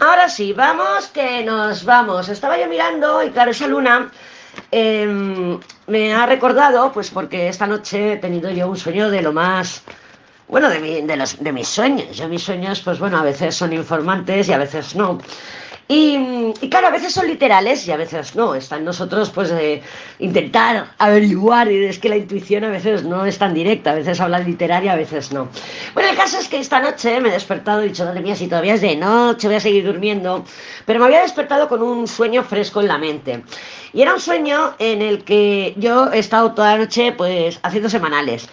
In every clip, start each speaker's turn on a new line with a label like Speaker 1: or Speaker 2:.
Speaker 1: Ahora sí, vamos que nos vamos. Estaba yo mirando y claro, esa luna em, me ha recordado, pues porque esta noche he tenido yo un sueño de lo más... Bueno, de, de, los, de mis sueños. Yo mis sueños, pues bueno, a veces son informantes y a veces no. Y, claro, a veces son literales y a veces no. Está en nosotros, pues, de intentar averiguar. Y es que la intuición a veces no es tan directa. A veces habla literaria, a veces no. Bueno, el caso es que esta noche me he despertado y he dicho, madre mía, si todavía es de noche, voy a seguir durmiendo. Pero me había despertado con un sueño fresco en la mente. Y era un sueño en el que yo he estado toda la noche, pues, haciendo semanales.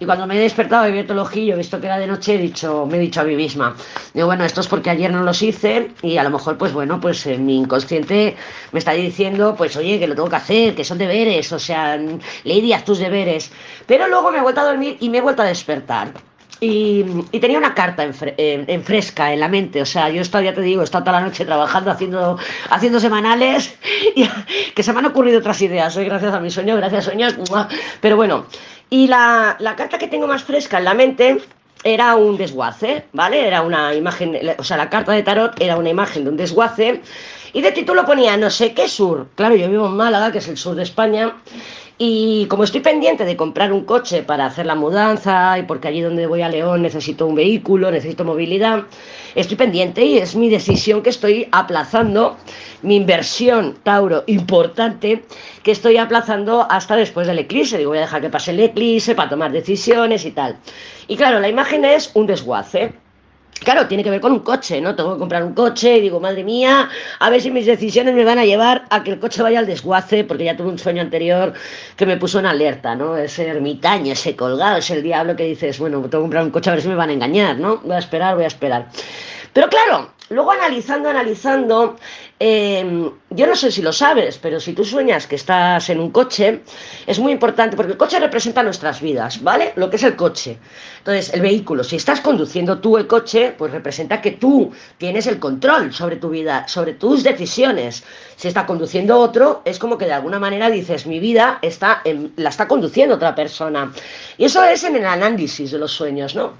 Speaker 1: Y cuando me he despertado, he abierto el ojillo, he visto que era de noche, he dicho, me he dicho a mí misma, digo, bueno, esto es porque ayer no los hice y a lo mejor, pues bueno, pues en mi inconsciente me está diciendo, pues oye, que lo tengo que hacer, que son deberes, o sea, Lady, haz tus deberes. Pero luego me he vuelto a dormir y me he vuelto a despertar. Y, tenía una carta en, fresca en la mente. O sea, yo he estado, ya te digo, he estado toda la noche trabajando, haciendo, haciendo semanales, y, que se me han ocurrido otras ideas. Hoy, gracias a mi sueño, gracias sueños. Pero bueno, y la, la carta que tengo más fresca en la mente era un desguace, ¿vale? Era una imagen, o sea, la carta de tarot era una imagen de un desguace y de título ponía no sé qué sur. Claro, yo vivo en Málaga, que es el sur de España, y como estoy pendiente de comprar un coche para hacer la mudanza y porque allí donde voy a León necesito un vehículo, necesito movilidad, estoy pendiente y es mi decisión que estoy aplazando, mi inversión, Tauro, importante, que estoy aplazando hasta después del eclipse. Digo, voy a dejar que pase el eclipse para tomar decisiones y tal. Y claro, la imagen es un desguace. Claro, tiene que ver con un coche, ¿no? Tengo que comprar un coche y digo, madre mía, a ver si mis decisiones me van a llevar a que el coche vaya al desguace, porque ya tuve un sueño anterior que me puso en alerta, ¿no? Ese ermitaño, ese colgado, ese el diablo que dices, bueno, tengo que comprar un coche a ver si me van a engañar, ¿no? Voy a esperar, voy a esperar. Pero claro, luego analizando, analizando, em, yo no sé si lo sabes, pero si tú sueñas que estás en un coche, es muy importante porque el coche representa nuestras vidas, ¿vale? Lo que es el coche. Entonces, el vehículo, si estás conduciendo tú el coche, pues representa que tú tienes el control sobre tu vida, sobre tus decisiones. Si está conduciendo otro, es como que de alguna manera dices, mi vida está la está conduciendo otra persona. Y eso es en el análisis de los sueños, ¿no?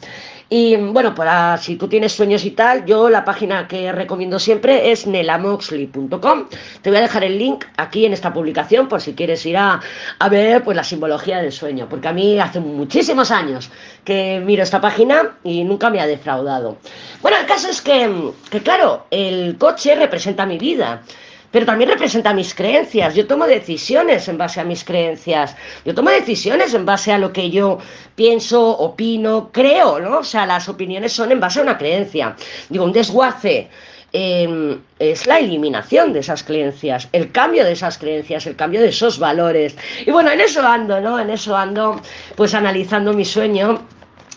Speaker 1: Y bueno, para si tú tienes sueños y tal, yo la página que recomiendo siempre es Te voy a dejar el link aquí en esta publicación por si quieres ir a, ver pues la simbología del sueño, porque a mí hace muchísimos años que miro esta página y nunca me ha defraudado. Bueno, el caso es que, que claro, el coche representa mi vida pero también representa mis creencias. Yo tomo decisiones en base a mis creencias. Yo tomo decisiones en base a lo que yo pienso, opino, creo, ¿no? O sea, las opiniones son en base a una creencia. Digo, un desguace. Em, es la eliminación de esas creencias, el cambio de esas creencias, el cambio de esos valores. Y bueno, en eso ando, ¿no? En eso ando, pues analizando mi sueño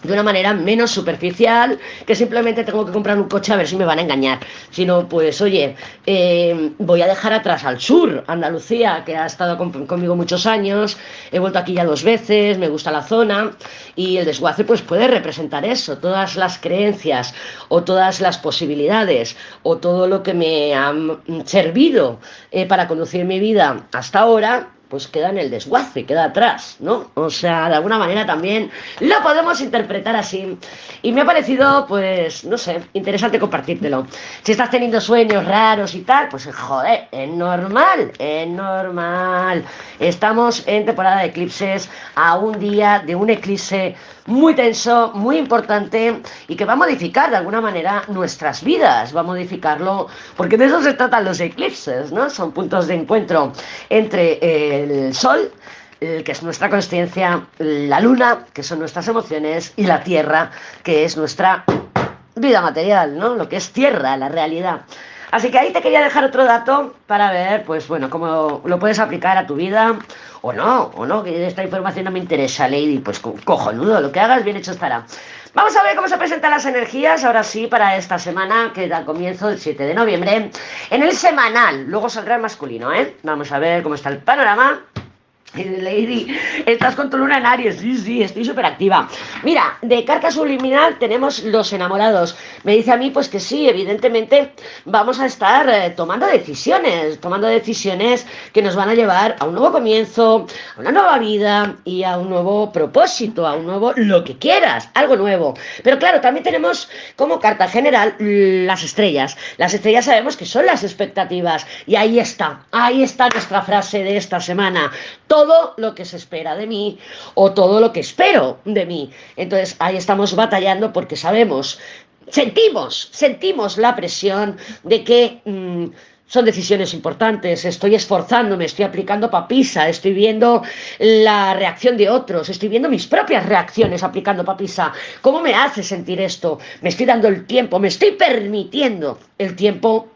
Speaker 1: de una manera menos superficial, que simplemente tengo que comprar un coche a ver si me van a engañar. Sino, pues, oye, eh, voy a dejar atrás al sur, Andalucía, que ha estado conmigo muchos años, he vuelto aquí ya dos veces, me gusta la zona, y el desguace, pues, puede representar eso, todas las creencias, o todas las posibilidades, o todo lo que me ha servido eh, para conducir mi vida hasta ahora, pues queda en el desguace, queda atrás, ¿no? O sea, de alguna manera también lo podemos interpretar así. Y me ha parecido, pues, no sé, interesante compartírtelo. Si estás teniendo sueños raros y tal, pues joder, es normal, es normal. Estamos en temporada de eclipses a un día de un eclipse muy tenso, muy importante y que va a modificar de alguna manera nuestras vidas, va a modificarlo, porque de eso se tratan los eclipses, ¿no? Son puntos de encuentro entre el Sol, que es nuestra conciencia, la Luna, que son nuestras emociones, y la Tierra, que es nuestra vida material, ¿no? Lo que es Tierra, la realidad. Así que ahí te quería dejar otro dato para ver, pues bueno, cómo lo puedes aplicar a tu vida o no, o no, que esta información no me interesa, Lady, pues cojonudo, lo que hagas bien hecho estará. Vamos a ver cómo se presentan las energías, ahora sí, para esta semana, que da comienzo el 7 de noviembre, en el semanal. Luego saldrá el masculino, ¿eh? Vamos a ver cómo está el panorama. Lady, estás con tu luna en Aries. Sí, sí, estoy súper activa. Mira, de carta subliminal tenemos los enamorados. Me dice a mí, pues que sí, evidentemente vamos a estar eh, tomando decisiones, tomando decisiones que nos van a llevar a un nuevo comienzo, a una nueva vida y a un nuevo propósito, a un nuevo lo que quieras, algo nuevo. Pero claro, también tenemos como carta general las estrellas. Las estrellas sabemos que son las expectativas. Y ahí está, ahí está nuestra frase de esta semana todo lo que se espera de mí o todo lo que espero de mí. Entonces ahí estamos batallando porque sabemos, sentimos, sentimos la presión de que... Mm, son decisiones importantes, estoy esforzándome, estoy aplicando papisa, estoy viendo la reacción de otros, estoy viendo mis propias reacciones aplicando papisa. ¿Cómo me hace sentir esto? Me estoy dando el tiempo, me estoy permitiendo el tiempo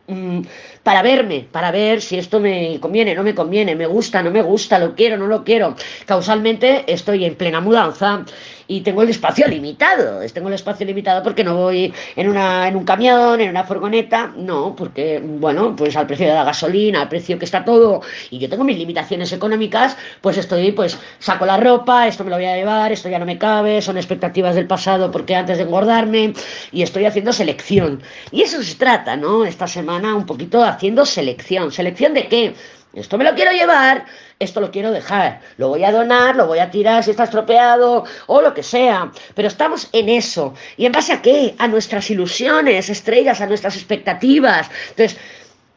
Speaker 1: para verme, para ver si esto me conviene, no me conviene, me gusta, no me gusta, lo quiero, no lo quiero. Causalmente estoy en plena mudanza y tengo el espacio limitado. Tengo el espacio limitado porque no voy en, una, en un camión, en una furgoneta, no, porque, bueno, pues al precio de la gasolina, al precio que está todo, y yo tengo mis limitaciones económicas, pues estoy, pues saco la ropa, esto me lo voy a llevar, esto ya no me cabe, son expectativas del pasado porque antes de engordarme, y estoy haciendo selección. Y eso se trata, ¿no? Esta semana un poquito haciendo selección. ¿Selección de qué? Esto me lo quiero llevar, esto lo quiero dejar, lo voy a donar, lo voy a tirar si está estropeado o lo que sea. Pero estamos en eso. ¿Y en base a qué? A nuestras ilusiones, estrellas, a nuestras expectativas. Entonces,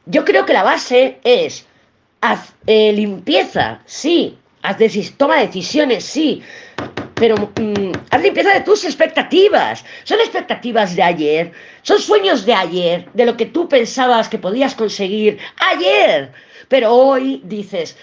Speaker 1: yo creo que la base es haz eh, limpieza, sí, haz toma decisiones, sí, pero mm, haz limpieza de tus expectativas. Son expectativas de ayer, son sueños de ayer, de lo que tú pensabas que podías conseguir ayer. Pero hoy dices,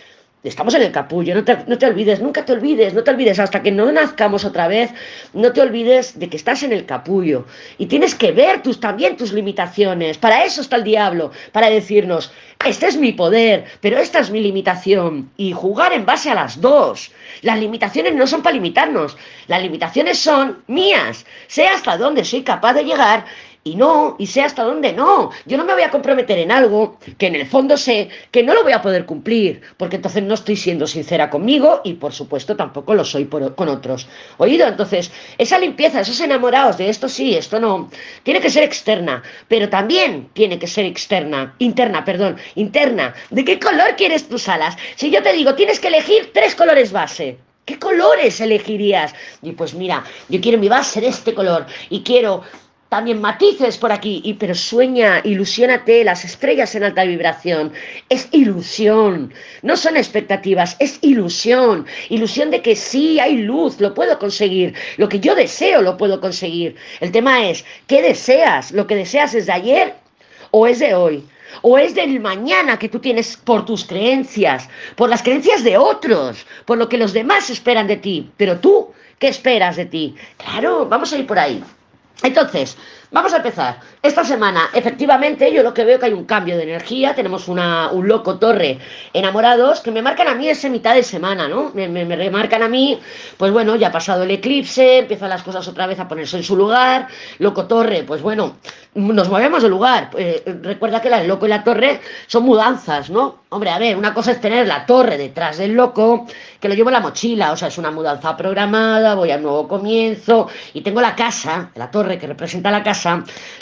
Speaker 1: estamos en el capullo, no te, no te, olvides, nunca te olvides, no te olvides, hasta que no nazcamos otra vez, no te olvides de que estás en el capullo y tienes que ver tus, también tus limitaciones. Para eso está el diablo, para decirnos, este es mi poder, pero esta es mi limitación. Y jugar en base a las dos. Las limitaciones no son para limitarnos, las limitaciones son mías. Sé hasta dónde soy capaz de llegar y no, y sé hasta dónde no. Yo no me voy a comprometer en algo que en el fondo sé que no lo voy a poder cumplir, porque entonces no estoy siendo sincera conmigo y por supuesto tampoco lo soy con otros. ¿Oído? Entonces, esa limpieza, esos enamorados de esto sí, esto no, tiene que ser externa, pero también tiene que ser externa, interna, perdón, interna. ¿De qué color quieres tus alas? Si yo te digo, tienes que elegir tres colores base. ¿Qué colores elegirías? Y pues mira, yo quiero mi base de este color y quiero también matices por aquí, y, pero sueña, ilusiónate, las estrellas en alta vibración. Es ilusión, no son expectativas, es ilusión. Ilusión de que sí hay luz, lo puedo conseguir. Lo que yo deseo lo puedo conseguir. El tema es, ¿qué deseas? ¿Lo que deseas es de ayer o es de hoy? ¿O es del mañana que tú tienes por tus creencias, por las creencias de otros, por lo que los demás esperan de ti? Pero tú, ¿qué esperas de ti? Claro, vamos a ir por ahí. Entonces, vamos a empezar. Esta semana, efectivamente, yo lo que veo que hay un cambio de energía. Tenemos una, un loco torre enamorados que me marcan a mí ese mitad de semana, ¿no? Me, me, remarcan a mí, pues bueno, ya ha pasado el eclipse, empiezan las cosas otra vez a ponerse en su lugar. Loco torre, pues bueno, nos movemos de lugar. Eh, recuerda que el loco y la torre son mudanzas, ¿no? Hombre, a ver, una cosa es tener la torre detrás del loco, que lo llevo en la mochila, o sea, es una mudanza programada, voy a nuevo comienzo, y tengo la casa, la torre que representa la casa,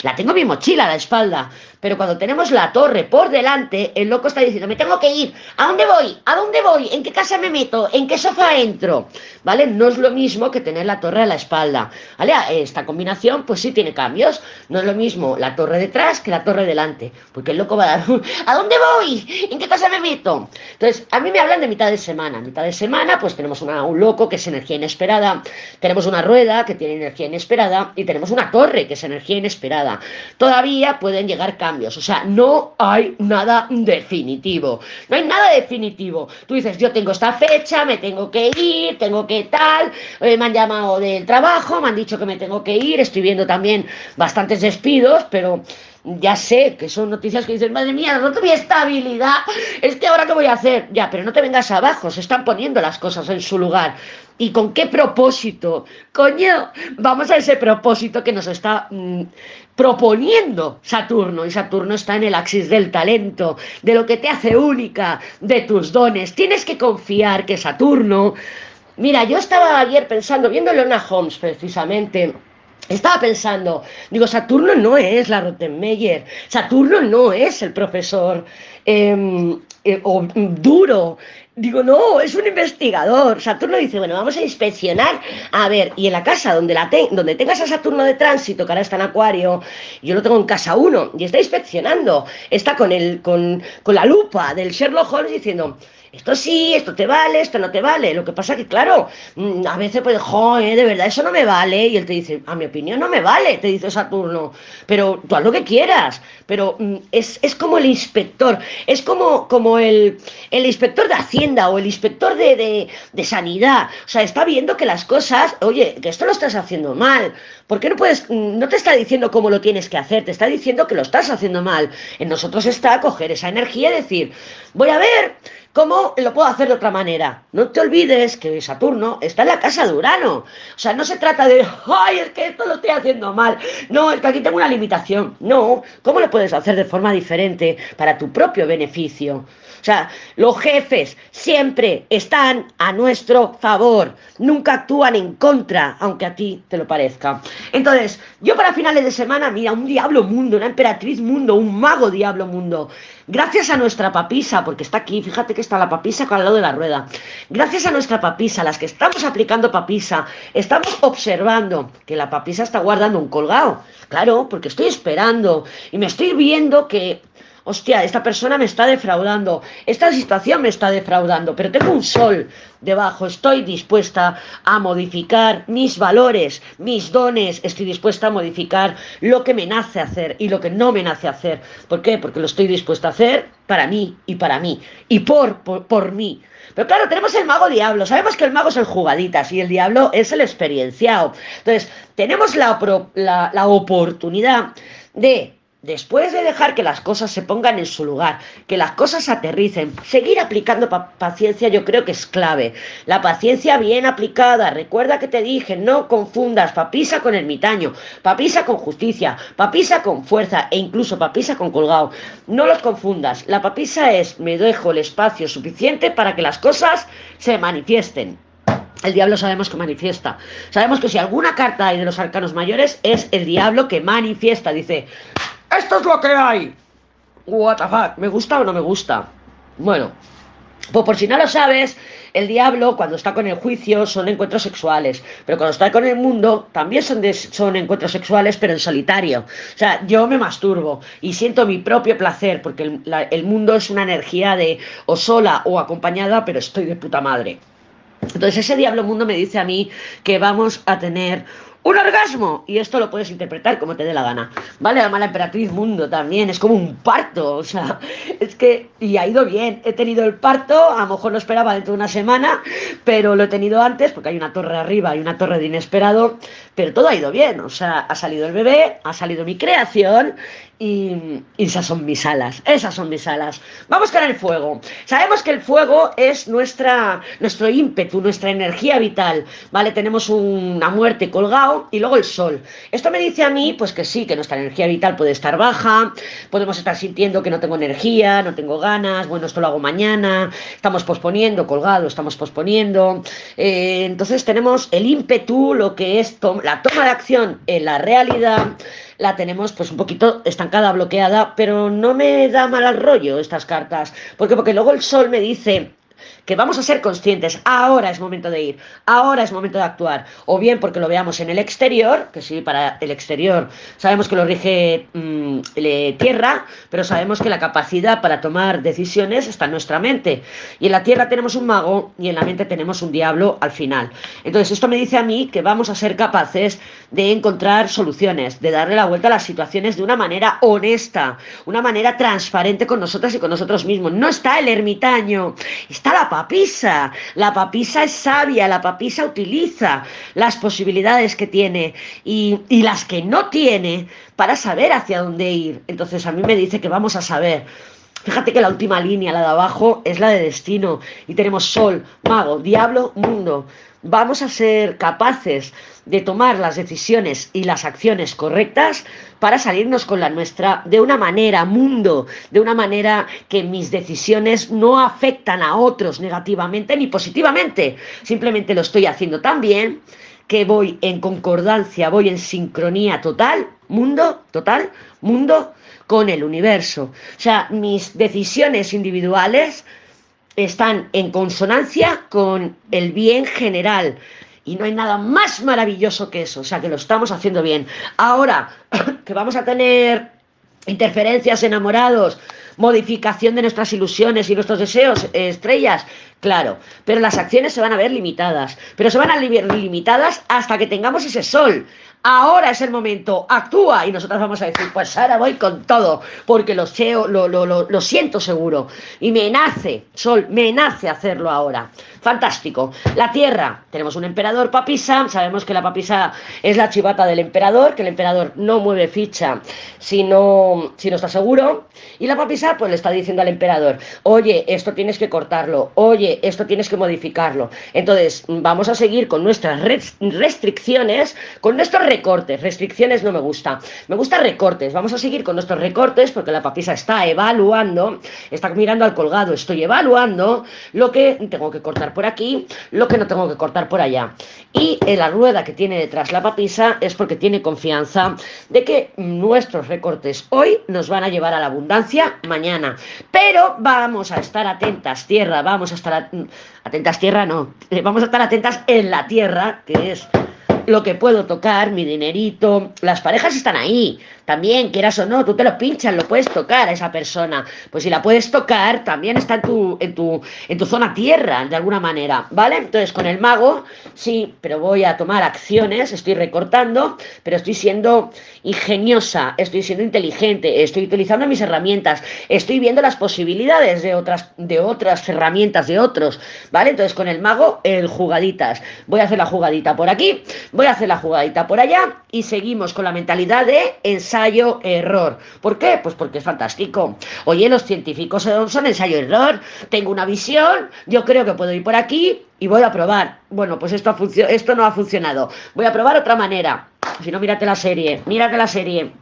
Speaker 1: la tengo en mi mochila a la espalda, pero cuando tenemos la torre por delante, el loco está diciendo, me tengo que ir, ¿a dónde voy? ¿A dónde voy? ¿En qué casa me meto? ¿En qué sofá entro? ¿Vale? No es lo mismo que tener la torre a la espalda, ¿vale? Esta combinación, pues sí tiene cambios, no es lo mismo la torre detrás que la torre delante, porque el loco va a dar, ¿a dónde voy? ¿En qué casa me meto? Entonces, a mí me hablan de mitad de semana, mitad de semana, pues tenemos un loco que es energía inesperada, tenemos una rueda que tiene energía inesperada y tenemos una torre que es inesperada. Todavía pueden llegar cambios o sea, no hay nada definitivo. No hay nada definitivo. Tú dices, yo tengo esta fecha, me tengo que ir, tengo que tal, eh, me han llamado del trabajo, me han dicho que me tengo que ir, estoy viendo también bastantes despidos, pero ya sé que son noticias que dicen, madre mía, no mi estabilidad, es que ahora qué voy a hacer. Ya, pero no te vengas abajo, se están poniendo las cosas en su lugar. ¿Y con qué propósito? Coño, vamos a ese propósito que nos está mm, proponiendo Saturno. Y Saturno está en el axis del talento, de lo que te hace única, de tus dones. Tienes que confiar que Saturno... Mira, yo estaba ayer pensando, viendo Leona Holmes precisamente, estaba pensando, digo, Saturno no es la Rottenmeier, Saturno no es el profesor em, eh, duro, digo, no, es un investigador. Saturno dice, bueno, vamos a inspeccionar, a ver, y en la casa donde, la donde tengas a Saturno de tránsito, que ahora está en Acuario, yo lo tengo en casa 1, y está inspeccionando, está con, el, con, con la lupa del Sherlock Holmes diciendo, esto sí, esto te vale, esto no te vale. Lo que pasa que, claro, mm, a veces pues, joder, de verdad, eso no me vale. Y él te dice, a mi opinión no me vale, te dice Saturno. Pero tú haz lo que quieras. Pero mm, es, como el inspector, es como, como el, el, inspector de Hacienda o el inspector de, de, Sanidad. O sea, está viendo que las cosas, oye, que esto lo estás haciendo mal. ¿Por qué no puedes, mm, no te está diciendo cómo lo tienes que hacer, te está diciendo que lo estás haciendo mal. En nosotros está coger esa energía y decir, voy a ver ¿Cómo lo puedo hacer de otra manera? No te olvides que Saturno está en la casa de Urano. O sea, no se trata de, ay, es que esto lo estoy haciendo mal. No, es que aquí tengo una limitación. No, ¿cómo lo puedes hacer de forma diferente para tu propio beneficio? O sea, los jefes siempre están a nuestro favor. Nunca actúan en contra, aunque a ti te lo parezca. Entonces, yo para finales de semana, mira, un diablo mundo, una emperatriz mundo, un mago diablo mundo. Gracias a nuestra papisa, porque está aquí, fíjate que está la papisa al lado de la rueda. Gracias a nuestra papisa, las que estamos aplicando papisa, estamos observando que la papisa está guardando un colgado. Claro, porque estoy esperando y me estoy viendo que hostia, esta persona me está defraudando, esta situación me está defraudando, pero tengo un sol debajo, estoy dispuesta a modificar mis valores, mis dones, estoy dispuesta a modificar lo que me nace hacer y lo que no me nace hacer. ¿Por qué? Porque lo estoy dispuesta a hacer para mí y para mí y por, por, mí. Pero claro, tenemos el mago diablo. Sabemos que el mago es el jugaditas y el diablo es el experienciado. Entonces, tenemos la, la, la oportunidad de después de dejar que las cosas se pongan en su lugar, que las cosas aterricen, seguir aplicando paciencia yo creo que es clave. La paciencia bien aplicada, recuerda que te dije, no confundas papisa con ermitaño, papisa con justicia, papisa con fuerza e incluso papisa con colgado. No los confundas. La papisa es me dejo el espacio suficiente para que las cosas se manifiesten. El diablo sabemos que manifiesta. Sabemos que si alguna carta hay de los arcanos mayores es el diablo que manifiesta. Dice, esto es lo que hay. What the fuck, ¿me gusta o no me gusta? Bueno, pues por si no lo sabes, el diablo cuando está con el juicio son encuentros sexuales, pero cuando está con el mundo también son, son encuentros sexuales, pero en solitario. O sea, yo me masturbo y siento mi propio placer, porque el, el mundo es una energía de o sola o acompañada, pero estoy de puta madre. Entonces ese diablo mundo me dice a mí que vamos a tener un orgasmo. Y esto lo puedes interpretar como te dé la gana. ¿Vale? La mala emperatriz mundo también. Es como un parto. O sea, es que. Y ha ido bien. He tenido el parto. A lo mejor lo esperaba dentro de una semana. Pero lo he tenido antes porque hay una torre arriba y una torre de inesperado. Pero todo ha ido bien. O sea, ha salido el bebé. Ha salido mi creación. Y, esas son mis alas, esas son mis alas. Vamos con el fuego. Sabemos que el fuego es nuestra, nuestro ímpetu, nuestra energía vital, ¿vale? Tenemos una muerte colgado y luego el sol. Esto me dice a mí, pues que sí, que nuestra energía vital puede estar baja, podemos estar sintiendo que no tengo energía, no tengo ganas, bueno, esto lo hago mañana, estamos posponiendo, colgado, estamos posponiendo. Eh, entonces tenemos el ímpetu, lo que es la toma de acción en la realidad la tenemos pues un poquito estancada, bloqueada, pero no me da mal al rollo estas cartas. porque Porque luego el sol me dice que vamos a ser conscientes, ahora es momento de ir, ahora es momento de actuar, o bien porque lo veamos en el exterior, que sí, para el exterior sabemos que lo rige mm, tierra, pero sabemos que la capacidad para tomar decisiones está en nuestra mente, y en la tierra tenemos un mago y en la mente tenemos un diablo al final. Entonces esto me dice a mí que vamos a ser capaces de encontrar soluciones, de darle la vuelta a las situaciones de una manera honesta, una manera transparente con nosotras y con nosotros mismos. No está el ermitaño, está está la papisa. La papisa es sabia, la papisa utiliza las posibilidades que tiene y, y las que no tiene para saber hacia dónde ir. Entonces a mí me dice que vamos a saber. Fíjate que la última línea, la de abajo, es la de destino. Y tenemos sol, mago, diablo, mundo. Vamos a ser capaces de tomar las decisiones y las acciones correctas para salirnos con la nuestra de una manera, mundo, de una manera que mis decisiones no afectan a otros negativamente ni positivamente. Simplemente lo estoy haciendo tan bien que voy en concordancia, voy en sincronía total, mundo, total, mundo con el universo. O sea, mis decisiones individuales están en consonancia con el bien general. Y no hay nada más maravilloso que eso. O sea, que lo estamos haciendo bien. Ahora, que vamos a tener interferencias enamorados, modificación de nuestras ilusiones y nuestros deseos, estrellas, claro, pero las acciones se van a ver limitadas, pero se van a ver limitadas hasta que tengamos ese sol, ahora es el momento, actúa. Y nosotras vamos a decir, pues ahora voy con todo, porque lo, lo, siento seguro. Y me nace, Sol, me nace hacerlo ahora. Fantástico. La Tierra, tenemos un emperador papisa, sabemos que la papisa es la chivata del emperador, que el emperador no mueve ficha si no, si no está seguro. Y la papisa pues le está diciendo al emperador, oye, esto tienes que cortarlo, oye, esto tienes que modificarlo. Entonces, vamos a seguir con nuestras restricciones, con nuestros recortes, restricciones no me gusta. Me gusta recortes. Vamos a seguir con nuestros recortes porque la papisa está evaluando, está mirando al colgado, estoy evaluando lo que tengo que cortar por aquí, lo que no tengo que cortar por allá. Y en la rueda que tiene detrás la papisa es porque tiene confianza de que nuestros recortes hoy nos van a llevar a la abundancia mañana. Pero vamos a estar atentas, tierra, vamos a estar atentas, tierra, no, eh, vamos a estar atentas en la tierra, que es lo que puedo tocar, mi dinerito. Las parejas están ahí. También, quieras o no, tú te lo pinchas, lo puedes tocar a esa persona. Pues si la puedes tocar, también está en tu, en tu, en tu zona tierra, de alguna manera, ¿vale? Entonces, con el mago, sí, pero voy a tomar acciones, estoy recortando, pero estoy siendo ingeniosa, estoy siendo inteligente, estoy utilizando mis herramientas, estoy viendo las posibilidades de otras, de otras herramientas de otros, ¿vale? Entonces, con el mago, el jugaditas. Voy a hacer la jugadita por aquí, voy a hacer la jugadita por allá y seguimos con la mentalidad de ensayo ensayo-error. ¿Por qué? Pues porque es fantástico. Oye, los científicos son ensayo-error. Tengo una visión, yo creo que puedo ir por aquí y voy a probar. Bueno, pues esto, esto no ha funcionado. Voy a probar otra manera. Si no, mírate la serie, mírate la serie.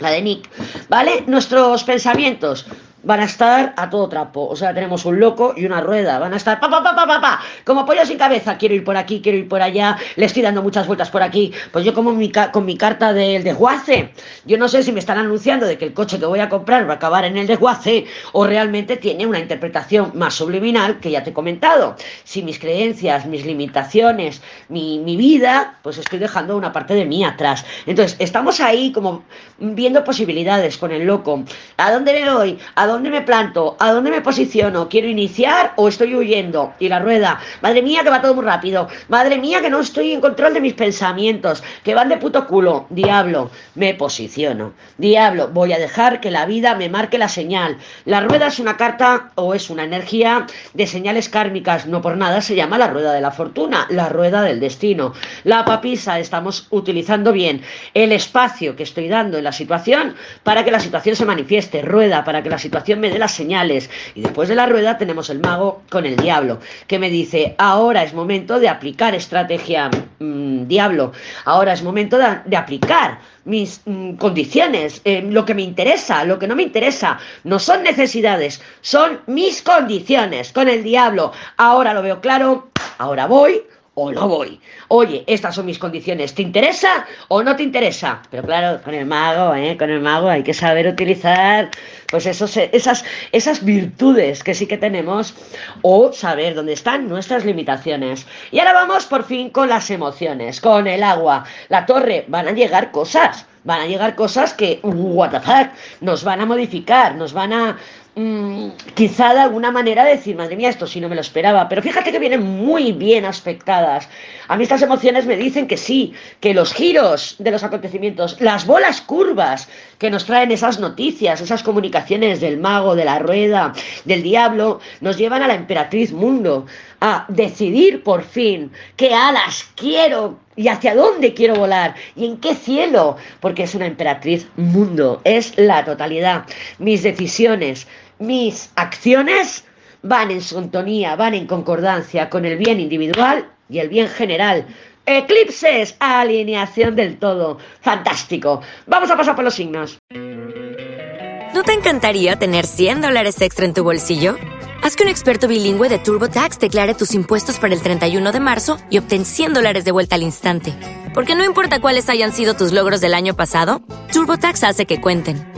Speaker 1: La de Nick, ¿vale? Nuestros pensamientos van a estar a todo trapo. O sea, tenemos un loco y una rueda. Van a estar pa, pa, pa, pa, pa, pa. como pollo sin cabeza. Quiero ir por aquí, quiero ir por allá. Le estoy dando muchas vueltas por aquí. Pues yo como mi, con mi carta del desguace. Yo no sé si me están anunciando de que el coche que voy a comprar va a acabar en el desguace o realmente tiene una interpretación más subliminal que ya te he comentado. Si mis creencias, mis limitaciones, mi, mi vida, pues estoy dejando una parte de mí atrás. Entonces, estamos ahí como viendo posibilidades con el loco. ¿A dónde me voy? ¿A dónde me planto? ¿A dónde me posiciono? ¿Quiero iniciar o estoy huyendo? Y la rueda, madre mía que va todo muy rápido, madre mía que no estoy en control de mis pensamientos, que van de puto culo, diablo, me posiciono, diablo, voy a dejar que la vida me marque la señal. La rueda es una carta o es una energía de señales kármicas, no por nada se llama la rueda de la fortuna, la rueda del destino. La papisa estamos utilizando bien el espacio que estoy dando en la situación para que la situación se manifieste, rueda para que la situación me dé las señales. Y después de la rueda tenemos el mago con el diablo, que me dice, ahora es momento de aplicar estrategia mm, diablo, ahora es momento de, aplicar mis mm, condiciones, eh, lo que me interesa, lo que no me interesa, no son necesidades, son mis condiciones con el diablo. Ahora lo veo claro, ahora voy, o no voy. Oye, estas son mis condiciones. ¿Te interesa o no te interesa? Pero claro, con el mago, ¿eh? Con el mago hay que saber utilizar, pues esos, esas, esas virtudes que sí que tenemos o saber dónde están nuestras limitaciones. Y ahora vamos por fin con las emociones, con el agua. La torre, van a llegar cosas. Van a llegar cosas que, what the fuck, nos van a modificar, nos van a mm, quizá de alguna manera decir, madre mía, esto sí no me lo esperaba, pero fíjate que vienen muy bien aspectadas. A mí estas emociones me dicen que sí, que los giros de los acontecimientos, las bolas curvas que nos traen esas noticias, esas comunicaciones del mago, de la rueda, del diablo, nos llevan a la emperatriz mundo, a decidir por fin qué alas quiero y hacia dónde quiero volar y en qué cielo, porque es una emperatriz mundo, es la totalidad. Mis decisiones, mis acciones van en sintonía, van en concordancia con el bien individual y el bien general. Eclipses, alineación del todo. Fantástico. Vamos a pasar por los signos.
Speaker 2: ¿No te encantaría tener 100 dólares extra en tu bolsillo? Haz que un experto bilingüe de TurboTax declare tus impuestos para el 31 de marzo y obtén 100 dólares de vuelta al instante. Porque no importa cuáles hayan sido tus logros del año pasado, TurboTax hace que cuenten.